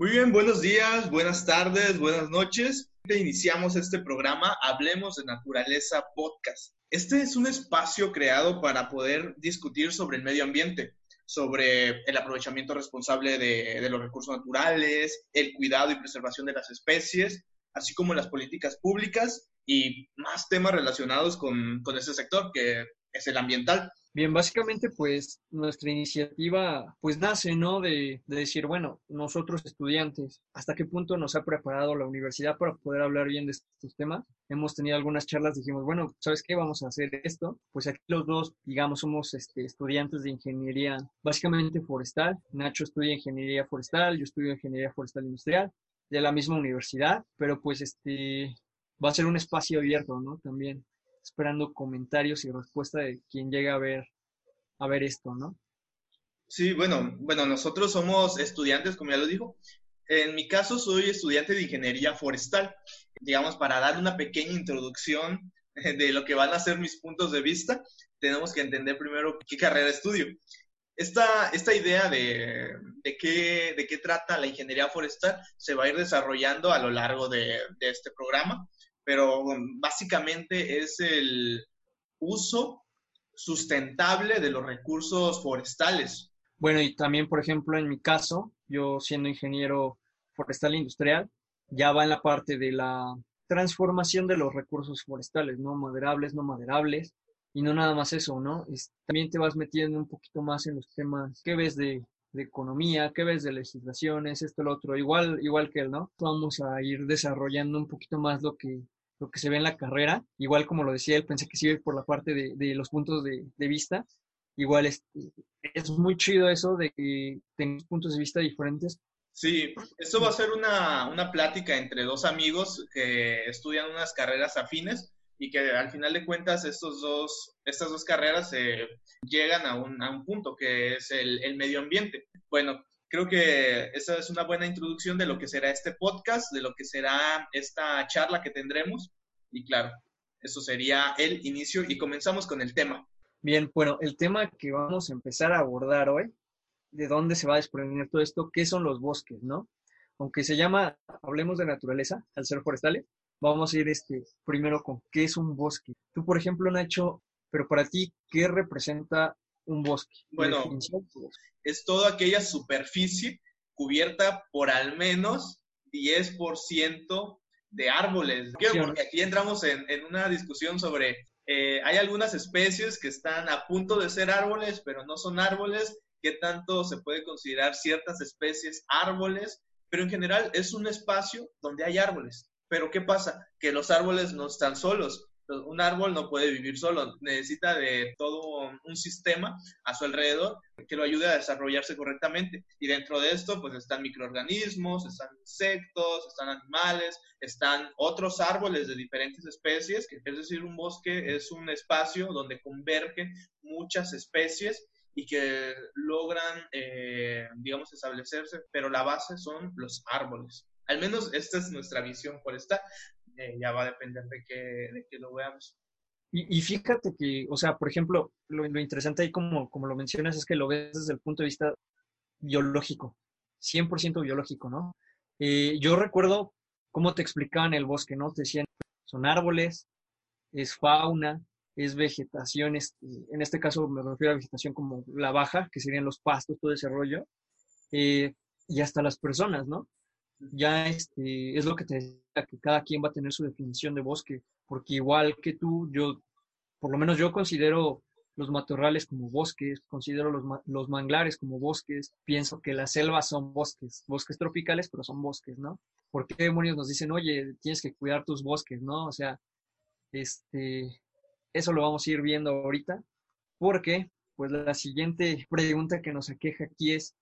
Muy bien, buenos días, buenas tardes, buenas noches. Iniciamos este programa Hablemos de Naturaleza Podcast. Este es un espacio creado para poder discutir sobre el medio ambiente, sobre el aprovechamiento responsable de, los recursos naturales, el cuidado y preservación de las especies, así como las políticas públicas y más temas relacionados con, con ese sector, que es el ambiental. Bien, básicamente pues nuestra iniciativa pues nace, ¿no? De, de, decir, bueno, nosotros estudiantes, ¿hasta qué punto nos ha preparado la universidad para poder hablar bien de estos temas? Hemos tenido algunas charlas, dijimos, bueno, ¿sabes qué? Vamos a hacer esto. Pues aquí los dos, digamos, somos este, estudiantes de ingeniería básicamente forestal. Nacho estudia ingeniería forestal, yo estudio ingeniería forestal industrial de la misma universidad, pero pues este va a ser un espacio abierto, ¿no? También esperando comentarios y respuesta de quien llega a ver, a ver esto, ¿no? Sí, bueno, bueno, nosotros somos estudiantes, como ya lo dijo. En mi caso, soy estudiante de ingeniería forestal. Digamos, para dar una pequeña introducción de lo que van a ser mis puntos de vista, tenemos que entender primero qué carrera estudio. Esta, esta idea de, de, qué, de qué trata la ingeniería forestal se va a ir desarrollando a lo largo de, de este programa pero básicamente es el uso sustentable de los recursos forestales. Bueno, y también, por ejemplo, en mi caso, yo siendo ingeniero forestal industrial, ya va en la parte de la transformación de los recursos forestales, ¿no? Maderables, no maderables, y no nada más eso, ¿no? también te vas metiendo un poquito más en los temas que ves de, economía, qué ves de legislaciones, esto, lo otro, igual, igual que él, ¿no? Vamos a ir desarrollando un poquito más lo que lo que se ve en la carrera. Igual como lo decía él, pensé que sí por la parte de, los puntos de, vista. Igual es, es muy chido eso de que tengas puntos de vista diferentes. Sí, esto va a ser una, una plática entre dos amigos que estudian unas carreras afines y que al final de cuentas estos dos, estas dos carreras eh, llegan a un, a un, punto que es el, el, medio ambiente. Bueno, creo que esa es una buena introducción de lo que será este podcast, de lo que será esta charla que tendremos. Y claro, eso sería el inicio y comenzamos con el tema. Bien, bueno, el tema que vamos a empezar a abordar hoy, de dónde se va a desprender todo esto, qué son los bosques, ¿no? Aunque se llama, hablemos de naturaleza, al ser forestales, vamos a ir este, primero con qué es un bosque. Tú, por ejemplo, Nacho, pero para ti, ¿qué representa un bosque? Bueno, es toda aquella superficie cubierta por al menos 10% de árboles. Porque aquí entramos en, una discusión sobre, eh, hay algunas especies que están a punto de ser árboles, pero no son árboles. ¿Qué tanto se puede considerar ciertas especies árboles? Pero en general es un espacio donde hay árboles. Pero ¿qué pasa? Que los árboles no están solos un árbol no puede vivir solo, necesita de todo un sistema a su alrededor que lo ayude a desarrollarse correctamente. Y dentro de esto, pues están microorganismos, están insectos, están animales, están otros árboles de diferentes especies, es decir, un bosque es un espacio donde convergen muchas especies y que logran, eh, digamos, establecerse, pero la base son los árboles. Al menos esta es nuestra visión por esta. Eh, ya va a depender de que, de que lo veamos. Y, fíjate que, o sea, por ejemplo, lo, interesante ahí, como, como lo mencionas, es que lo ves desde el punto de vista biológico, 100% biológico, ¿no? Eh, yo recuerdo cómo te explicaban el bosque, ¿no? Te decían, son árboles, es fauna, es vegetación, en este caso me refiero a vegetación como la baja, que serían los pastos, todo ese rollo, eh, y hasta las personas, ¿no? Ya este, es lo que te decía, que cada quien va a tener su definición de bosque, porque igual que tú, yo, por lo menos yo considero los matorrales como bosques, considero los, los manglares como bosques, pienso que las selvas son bosques, bosques tropicales, pero son bosques, ¿no? ¿Por qué demonios nos dicen, oye, tienes que cuidar tus bosques, ¿no? O sea, este, eso lo vamos a ir viendo ahorita, porque, pues la siguiente pregunta que nos aqueja aquí es,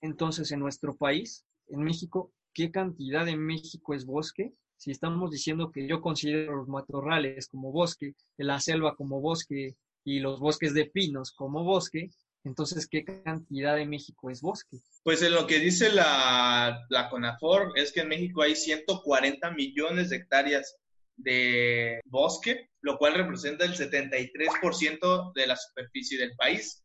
entonces, en nuestro país, en México, qué cantidad de México es bosque, si estamos diciendo que yo considero los matorrales como bosque, la selva como bosque y los bosques de pinos como bosque, entonces, ¿qué cantidad de México es bosque? Pues en lo que dice la, la CONAFOR es que en México hay 140 millones de hectáreas de bosque, lo cual representa el 73% de la superficie del país.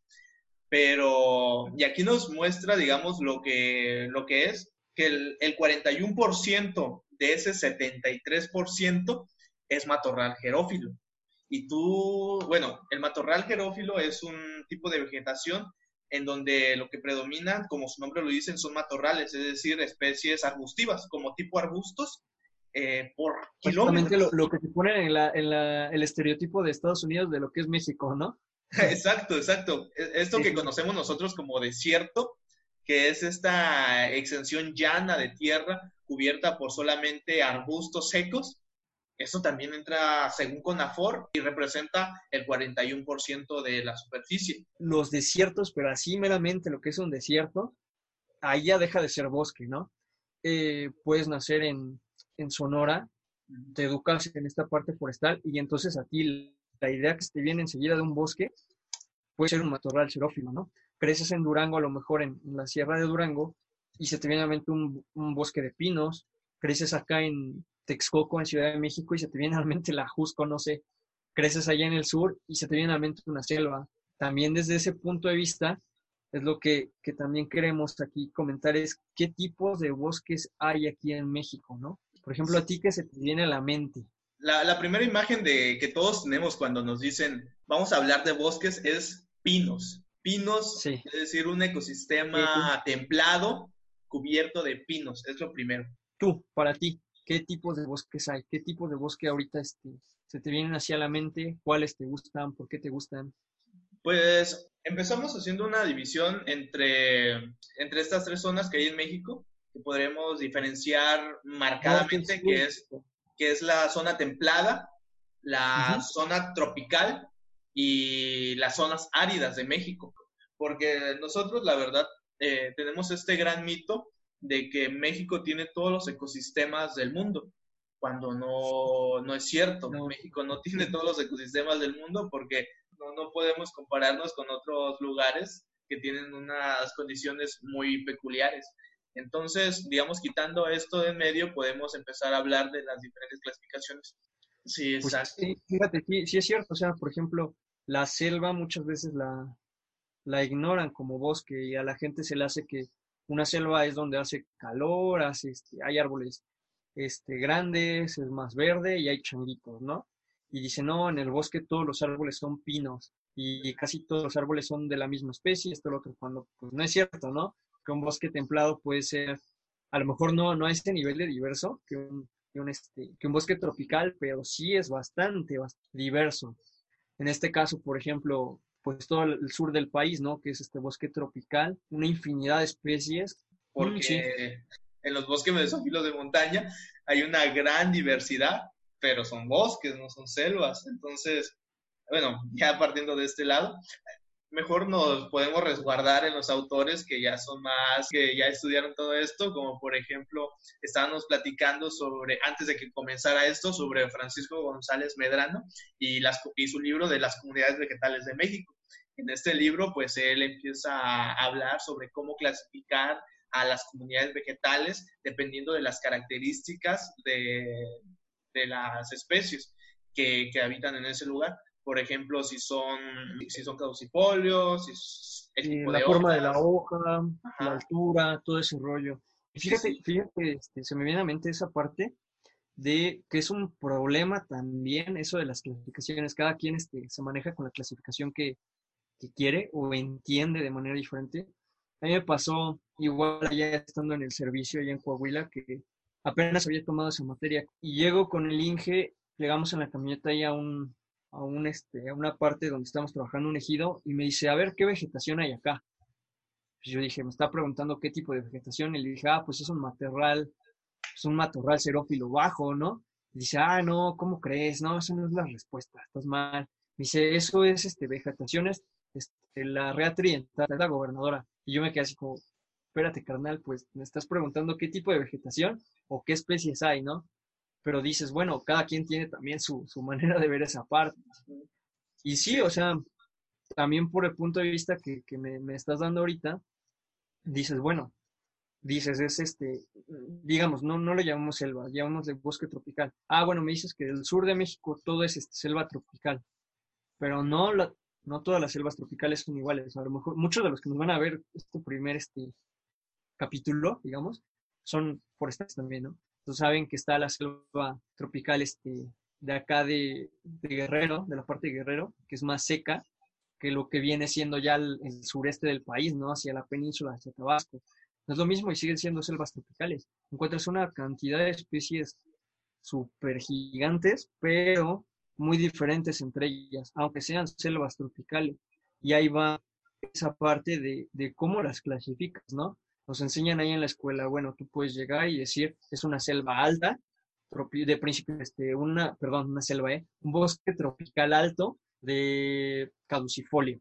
Pero, y aquí nos muestra, digamos, lo que, lo que es que el, el 41% de ese 73% es matorral jerófilo. Y tú, bueno, el matorral jerófilo es un tipo de vegetación en donde lo que predomina, como su nombre lo dicen, son matorrales, es decir, especies arbustivas, como tipo arbustos, eh, por kilómetros. Lo, lo, que se pone en, el estereotipo de Estados Unidos de lo que es México, ¿no? exacto, exacto. E, esto que conocemos nosotros como desierto, que es esta extensión llana de tierra cubierta por solamente arbustos secos, eso también entra según CONAFOR y representa el 41% de la superficie. Los desiertos, pero así meramente lo que es un desierto, ahí ya deja de ser bosque, ¿no? Eh, puedes nacer en, en Sonora, te educas en esta parte forestal y entonces a ti la idea que te viene enseguida de un bosque puede ser un matorral xerófilo, ¿no? Creces en Durango, a lo mejor en, la sierra de Durango, y se te viene a la mente un, bosque de pinos, creces acá en Texcoco, en Ciudad de México, y se te viene a la mente la Jusco, no sé, creces allá en el sur y se te viene a la mente una selva. También desde ese punto de vista, es lo que, que también queremos aquí comentar, es qué tipos de bosques hay aquí en México, ¿no? Por ejemplo, a ti que se te viene a la mente. La, la, primera imagen de que todos tenemos cuando nos dicen vamos a hablar de bosques es pinos. Pinos, es decir, un ecosistema templado cubierto de pinos, es lo primero. Tú, para ti, ¿qué tipos de bosques hay? ¿Qué tipos de bosque ahorita este, se te vienen hacia la mente? ¿Cuáles te gustan? ¿Por qué te gustan? Pues empezamos haciendo una división entre, entre estas tres zonas que hay en México, que podremos diferenciar marcadamente, que es, que es la zona templada, la zona tropical y las zonas áridas de México. Porque nosotros, la verdad, eh, tenemos este gran mito de que México tiene todos los ecosistemas del mundo, cuando no, no es cierto. México no tiene todos los ecosistemas del mundo porque no, no podemos compararnos con otros lugares que tienen unas condiciones muy peculiares. Entonces, digamos, quitando esto de en medio, podemos empezar a hablar de las diferentes clasificaciones. Sí, pues exacto. fíjate, sí, sí, es cierto. O sea, por ejemplo, la selva muchas veces la, la ignoran como bosque y a la gente se le hace que una selva es donde hace calor, hace, este, hay árboles este, grandes, es más verde y hay changuitos, ¿no? Y dice, no, en el bosque todos los árboles son pinos y casi todos los árboles son de la misma especie, esto lo otro, cuando pues no es cierto, ¿no? que un bosque templado puede ser, a lo mejor no, no a este nivel de diverso que un, que un, este, que un bosque tropical, pero sí es bastante diverso. En este caso, por ejemplo, pues todo el sur del país, ¿no? Que es este bosque tropical, una infinidad de especies. Porque en los bosques mesófilos de montaña hay una gran diversidad, pero son bosques, no son selvas. Entonces, bueno, ya partiendo de este lado, mejor nos podemos resguardar en los autores que ya son más, que ya estudiaron todo esto, como por ejemplo, estábamos platicando sobre, antes de que comenzara esto, sobre Francisco González Medrano y, las, y su libro de las comunidades vegetales de México. En este libro, pues él empieza a hablar sobre cómo clasificar a las comunidades vegetales dependiendo de las características de, de las especies que, que habitan en ese lugar por ejemplo, si son, si son caducifolios, si la forma de la hoja, la altura, todo ese rollo. Y fíjate, fíjate, este, se me viene a la mente esa parte de que es un problema también eso de las clasificaciones. Cada quien este, se maneja con la clasificación que, que quiere o entiende de manera diferente. A mí me pasó igual allá estando en el servicio allá en Coahuila que apenas había tomado esa materia y llego con el Inge, llegamos en la camioneta ahí a un, a, un, este, a una parte donde estamos trabajando un ejido y me dice, a ver, ¿qué vegetación hay acá? Pues yo dije, me está preguntando qué tipo de vegetación y le dije, ah, pues es un matorral, es un matorral xerófilo bajo, ¿no? Dice, ah, no, ¿cómo crees? No, esa no es la respuesta, estás mal. Me dice, eso es este, vegetación, es este, la rea la gobernadora. Y yo me quedé así como, espérate, carnal, pues me estás preguntando qué tipo de vegetación o qué especies hay, ¿no? Pero dices, bueno, cada quien tiene también su, manera de ver esa parte. Y sí, o sea, también por el punto de vista que, me, estás dando ahorita, dices, bueno, dices, es este, digamos, no, no lo llamamos selva, llamamos de bosque tropical. Ah, bueno, me dices que el sur de México todo es este, selva tropical, pero no, no todas las selvas tropicales son iguales. A lo mejor muchos de los que nos van a ver este primer este, capítulo, digamos, son forestales también, ¿no? Entonces saben que está la selva tropical este, de acá de, Guerrero, de la parte de Guerrero, que es más seca que lo que viene siendo ya el, sureste del país, ¿no? Hacia la península, hacia Tabasco. No es lo mismo y siguen siendo selvas tropicales. Encuentras una cantidad de especies súper gigantes, pero muy diferentes entre ellas, aunque sean selvas tropicales. Y ahí va esa parte de, de cómo las clasificas, ¿no? Nos enseñan ahí en la escuela, bueno, tú puedes llegar y decir, es una selva alta, de principio, este, una, perdón, una selva, ¿eh? un bosque tropical alto de caducifolio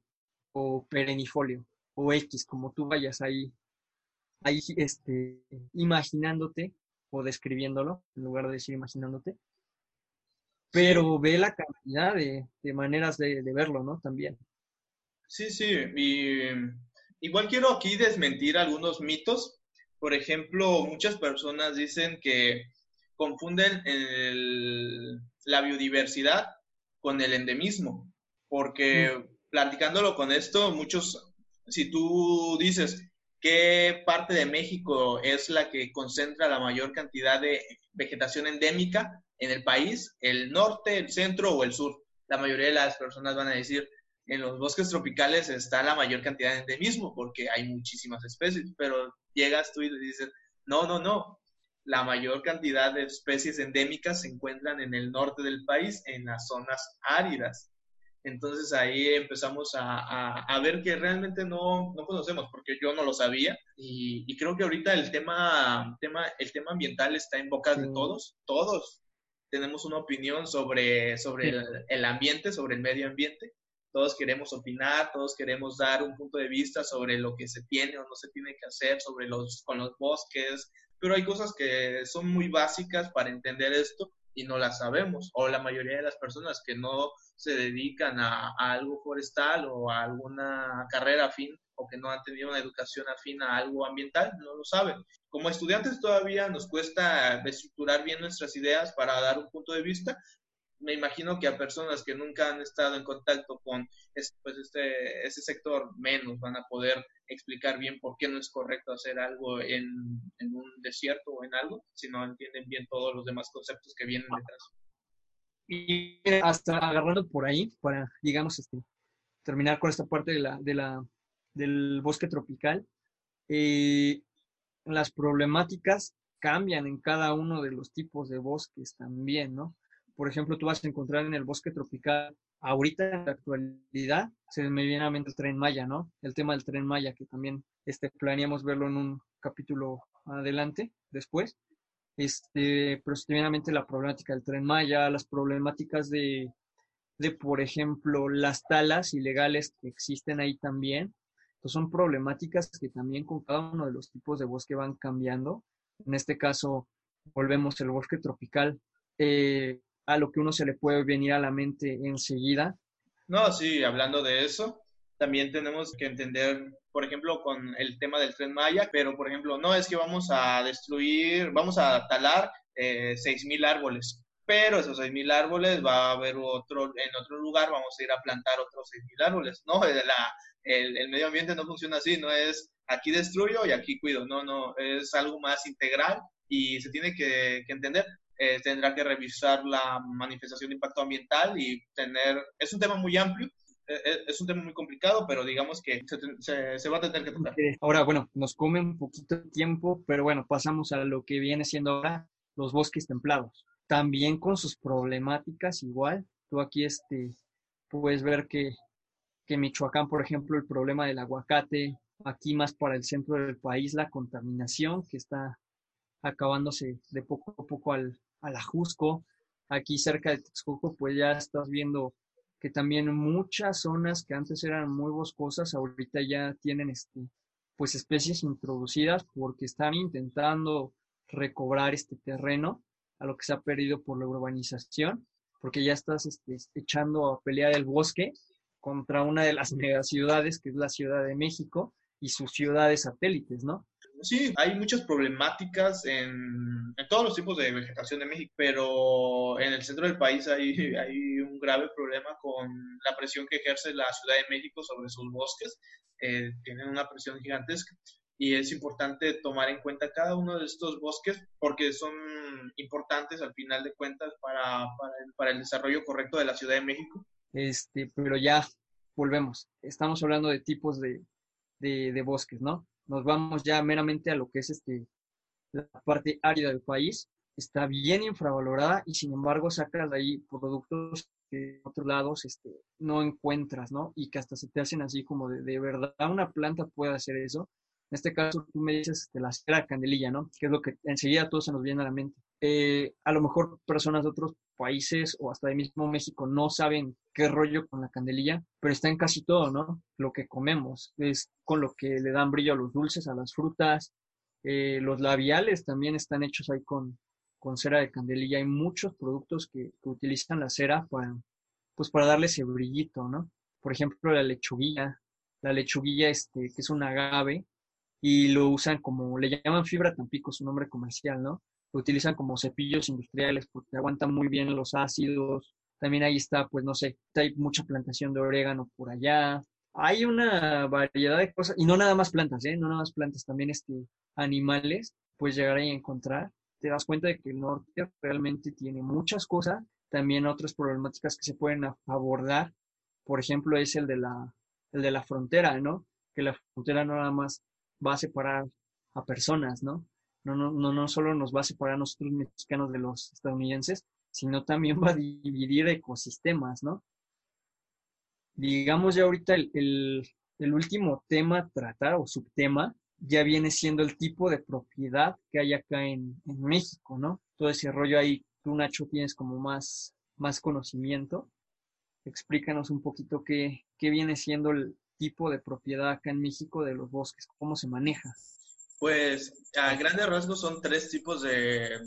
o perennifolio o X, como tú vayas ahí, ahí este, imaginándote o describiéndolo, en lugar de decir imaginándote. Pero ve la cantidad de, maneras de, verlo, ¿no? También. Sí, sí. Y igual quiero aquí desmentir algunos mitos. Por ejemplo, muchas personas dicen que confunden la biodiversidad con el endemismo, porque mm. platicándolo con esto, muchos, si tú dices qué parte de México es la que concentra la mayor cantidad de vegetación endémica en el país, el norte, el centro o el sur, la mayoría de las personas van a decir en los bosques tropicales está la mayor cantidad de endemismo porque hay muchísimas especies, pero llegas tú y dices, no, no, no, la mayor cantidad de especies endémicas se encuentran en el norte del país, en las zonas áridas. Entonces ahí empezamos a, ver que realmente no, conocemos, porque yo no lo sabía y, creo que ahorita el tema, tema, el tema ambiental está en boca de todos, todos tenemos una opinión sobre, sobre el, el, ambiente, sobre el medio ambiente. Todos queremos opinar, todos queremos dar un punto de vista sobre lo que se tiene o no se tiene que hacer, sobre los, con los bosques, pero hay cosas que son muy básicas para entender esto y no las sabemos, o la mayoría de las personas que no se dedican a, algo forestal o a alguna carrera afín o que no han tenido una educación afín a algo ambiental, no lo saben. Como estudiantes todavía nos cuesta estructurar bien nuestras ideas para dar un punto de vista, me imagino que a personas que nunca han estado en contacto con pues este, ese sector menos van a poder explicar bien por qué no es correcto hacer algo en, un desierto o en algo, si no entienden bien todos los demás conceptos que vienen detrás. Y hasta agarrando por ahí, para, digamos, este, terminar con esta parte de la, de la, del bosque tropical, eh, las problemáticas cambian en cada uno de los tipos de bosques también, ¿no? Por ejemplo, tú vas a encontrar en el bosque tropical, ahorita en la actualidad, se me viene a mente el tren Maya, ¿no? El tema del tren Maya, que también este, planeamos verlo en un capítulo adelante, después. Este, pero se me viene a mente la problemática del tren Maya, las problemáticas de, de, por ejemplo, las talas ilegales que existen ahí también. Entonces son problemáticas que también con cada uno de los tipos de bosque van cambiando. En este caso, volvemos el bosque tropical. Eh, a lo que uno se le puede venir a la mente enseguida. No, sí, hablando de eso, también tenemos que entender, por ejemplo, con el tema del tren Maya, pero por ejemplo, no es que vamos a destruir, vamos a talar eh, 6.000 árboles, pero esos 6.000 árboles va a haber otro, en otro lugar vamos a ir a plantar otros 6.000 árboles, ¿no? El, el medio ambiente no funciona así, no es aquí destruyo y aquí cuido, no, no, es algo más integral y se tiene que entender. Eh, tendrá que revisar la manifestación de impacto ambiental y tener, es un tema muy amplio, eh, eh, es un tema muy complicado, pero digamos que se, va a tener que tocar. Ahora, bueno, nos come un poquito de tiempo, pero bueno, pasamos a lo que viene siendo ahora los bosques templados. También con sus problemáticas igual. Tú aquí este, puedes ver que, que Michoacán, por ejemplo, el problema del aguacate, aquí más para el centro del país, la contaminación que está acabándose de poco a poco al, al Ajusco. Aquí cerca de Texcoco, pues ya estás viendo que también muchas zonas que antes eran muy boscosas, ahorita ya tienen este, pues especies introducidas porque están intentando recobrar este terreno a lo que se ha perdido por la urbanización, porque ya estás este, echando a pelear el bosque contra una de las megaciudades, que es la Ciudad de México, y sus ciudades satélites, ¿no? Sí, hay muchas problemáticas en, todos los tipos de vegetación de México, pero en el centro del país hay, hay un grave problema con la presión que ejerce la Ciudad de México sobre sus bosques. Eh, tienen una presión gigantesca. y es importante tomar en cuenta cada uno de estos bosques porque son importantes al final de cuentas para, para, el, desarrollo correcto de la Ciudad de México. Este, pero ya volvemos. Estamos hablando de tipos de, bosques, ¿no? Nos vamos ya meramente a lo que es este, la parte árida del país. Está bien infravalorada y sin embargo sacas de ahí productos que en otros lados este, no encuentras, ¿no? Y que hasta se te hacen así como de, de verdad una planta puede hacer eso en este caso, tú me dices de la cera candelilla, ¿no? Que es lo que enseguida todo se nos viene a la mente. Eh, a lo mejor personas de otros países o hasta de mismo México no saben qué rollo con la candelilla, pero está en casi todo, ¿no? Lo que comemos es con lo que le dan brillo a los dulces, a las frutas. Eh, los labiales también están hechos ahí con, con cera de candelilla. Hay muchos productos que, que, utilizan la cera para, pues para darle ese brillito, ¿no? Por ejemplo, la lechuguilla. La lechuguilla, este, que es un agave, y lo usan como, le llaman fibra tampico, su nombre comercial, ¿no? Lo utilizan como cepillos industriales porque aguantan muy bien los ácidos. También ahí está, pues no sé, hay mucha plantación de orégano por allá. Hay una variedad de cosas, y no nada más plantas, ¿eh? No nada más plantas, también este, animales, pues llegar ahí a encontrar. Te das cuenta de que el norte realmente tiene muchas cosas, también otras problemáticas que se pueden abordar. Por ejemplo, es el de la, el de la frontera, ¿no? Que la frontera no nada más va a separar a personas, ¿no? No, no, no, no solo nos va a separar a nosotros mexicanos de los estadounidenses, sino también va a dividir ecosistemas, ¿no? Digamos ya ahorita el, último tema a tratar o subtema ya viene siendo el tipo de propiedad que hay acá en, México, ¿no? Todo ese rollo ahí, tú Nacho tienes como más, más conocimiento. Explícanos un poquito qué, qué viene siendo el, tipo de propiedad acá en México de los bosques? ¿Cómo se maneja? Pues a grandes rasgos son tres tipos de,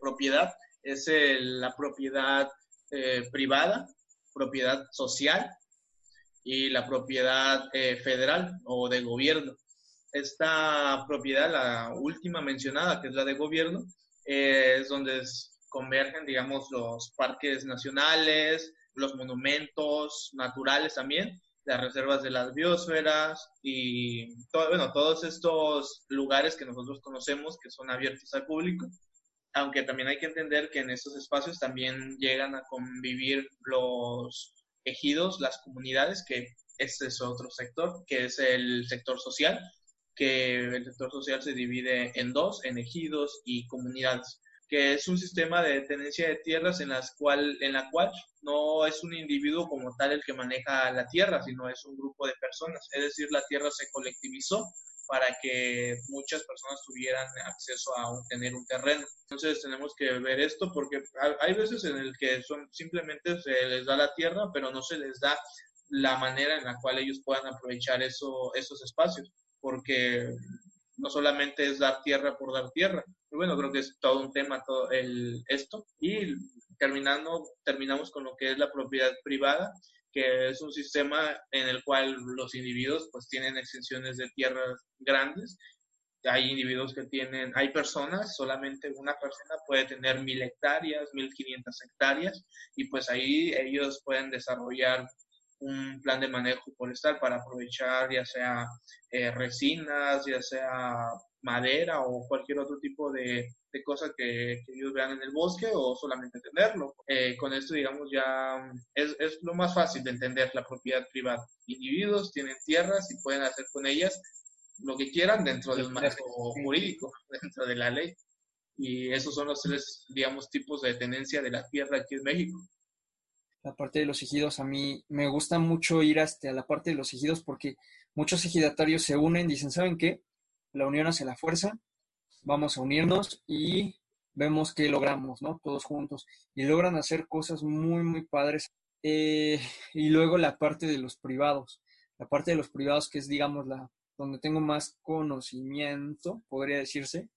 propiedad. Es la propiedad eh, privada, propiedad social y la propiedad eh, federal o de gobierno. Esta propiedad, la última mencionada, que es la de gobierno, es donde convergen, digamos, los parques nacionales, los monumentos naturales también, las reservas de las biosferas y bueno, todos estos lugares que nosotros conocemos que son abiertos al público, aunque también hay que entender que en estos espacios también llegan a convivir los ejidos, las comunidades, que este es otro sector, que es el sector social, que el sector social se divide en dos, en ejidos y comunidades que es un sistema de tenencia de tierras en, las cual, en la cual no es un individuo como tal el que maneja la tierra, sino es un grupo de personas. Es decir, la tierra se colectivizó para que muchas personas tuvieran acceso a tener un terreno. Entonces tenemos que ver esto porque hay veces en el que son simplemente se les da la tierra, pero no se les da la manera en la cual ellos puedan aprovechar eso, esos espacios, porque no solamente es dar tierra por dar tierra. Bueno, creo que es todo un tema todo el, esto. Y terminando, terminamos con lo que es la propiedad privada, que es un sistema en el cual los individuos pues tienen extensiones de tierras grandes. Hay individuos que tienen, hay personas, solamente una persona puede tener mil hectáreas, mil quinientas hectáreas, y pues ahí ellos pueden desarrollar un plan de manejo forestal para aprovechar ya sea eh, resinas, ya sea madera o cualquier otro tipo de, de cosa que, ellos vean en el bosque o solamente tenerlo. Eh, con esto, digamos, ya es, es, lo más fácil de entender la propiedad privada. Individuos tienen tierras y pueden hacer con ellas lo que quieran dentro del manejo jurídico, dentro de la ley. Y esos son los tres, digamos, tipos de tenencia de la tierra aquí en México la parte de los ejidos. A mí me gusta mucho ir hasta la parte de los ejidos porque muchos ejidatarios se unen, dicen, ¿saben qué? La unión hace la fuerza, vamos a unirnos y vemos que logramos, ¿no? Todos juntos. Y logran hacer cosas muy, muy padres. Eh, y luego la parte de los privados. La parte de los privados que es, digamos, la donde tengo más conocimiento, podría decirse.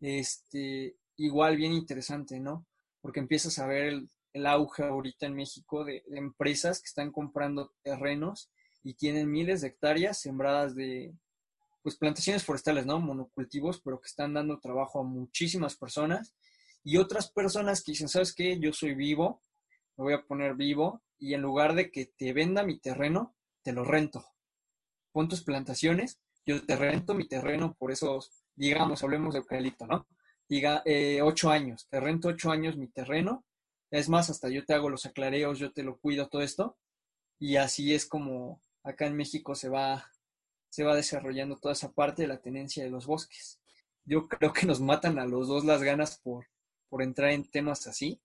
Este, igual bien interesante, ¿no? Porque empiezas a ver el, el auge ahorita en México de, empresas que están comprando terrenos y tienen miles de hectáreas sembradas de pues plantaciones forestales, ¿no? Monocultivos, pero que están dando trabajo a muchísimas personas y otras personas que dicen, ¿sabes qué? Yo soy vivo, me voy a poner vivo y en lugar de que te venda mi terreno, te lo rento. Pon tus plantaciones, yo te rento mi terreno por esos, digamos, hablemos de eucalipto, ¿no? Diga, eh, ocho años, te rento ocho años mi terreno, es más, hasta yo te hago los aclareos, yo te lo cuido, todo esto, y así es como acá en México se va, se va desarrollando toda esa parte de la tenencia de los bosques. Yo creo que nos matan a los dos las ganas por, por entrar en temas así,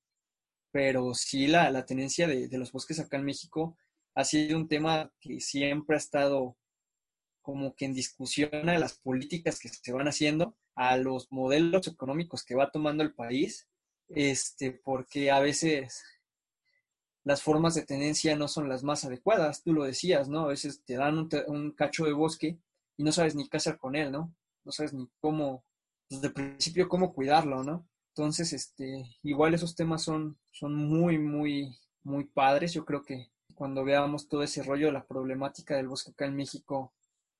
pero sí la, la tenencia de, de los bosques acá en México ha sido un tema que siempre ha estado como que en discusión a las políticas que se van haciendo, a los modelos económicos que va tomando el país, este, porque a veces las formas de tenencia no son las más adecuadas, tú lo decías, ¿no? A veces te dan un, cacho de bosque y no sabes ni qué hacer con él, ¿no? No sabes ni cómo, desde pues, el principio, cómo cuidarlo, ¿no? Entonces, este, igual esos temas son, son muy, muy, muy padres. Yo creo que cuando veamos todo ese rollo, la problemática del bosque acá en México,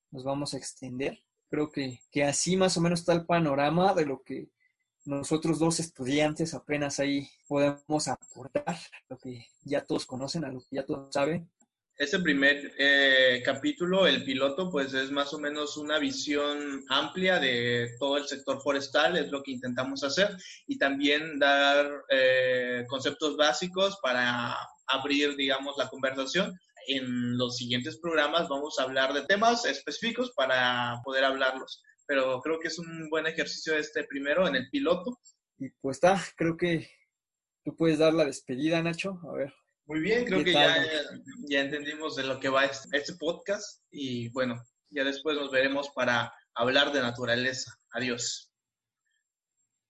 nos vamos a extender. Creo que, que así más o menos está el panorama de lo que nosotros dos estudiantes apenas ahí podemos aportar, lo que ya todos conocen, a lo que ya todos saben. Ese primer eh, capítulo, el piloto, pues es más o menos una visión amplia de todo el sector forestal, es lo que intentamos hacer, y también dar eh, conceptos básicos para abrir, digamos, la conversación en los siguientes programas vamos a hablar de temas específicos para poder hablarlos. Pero creo que es un buen ejercicio este primero en el piloto. Y pues está, creo que tú puedes dar la despedida, Nacho. A ver. Muy bien, creo que ya, ya entendimos de lo que va este, este podcast y bueno, ya después nos veremos para hablar de naturaleza. Adiós.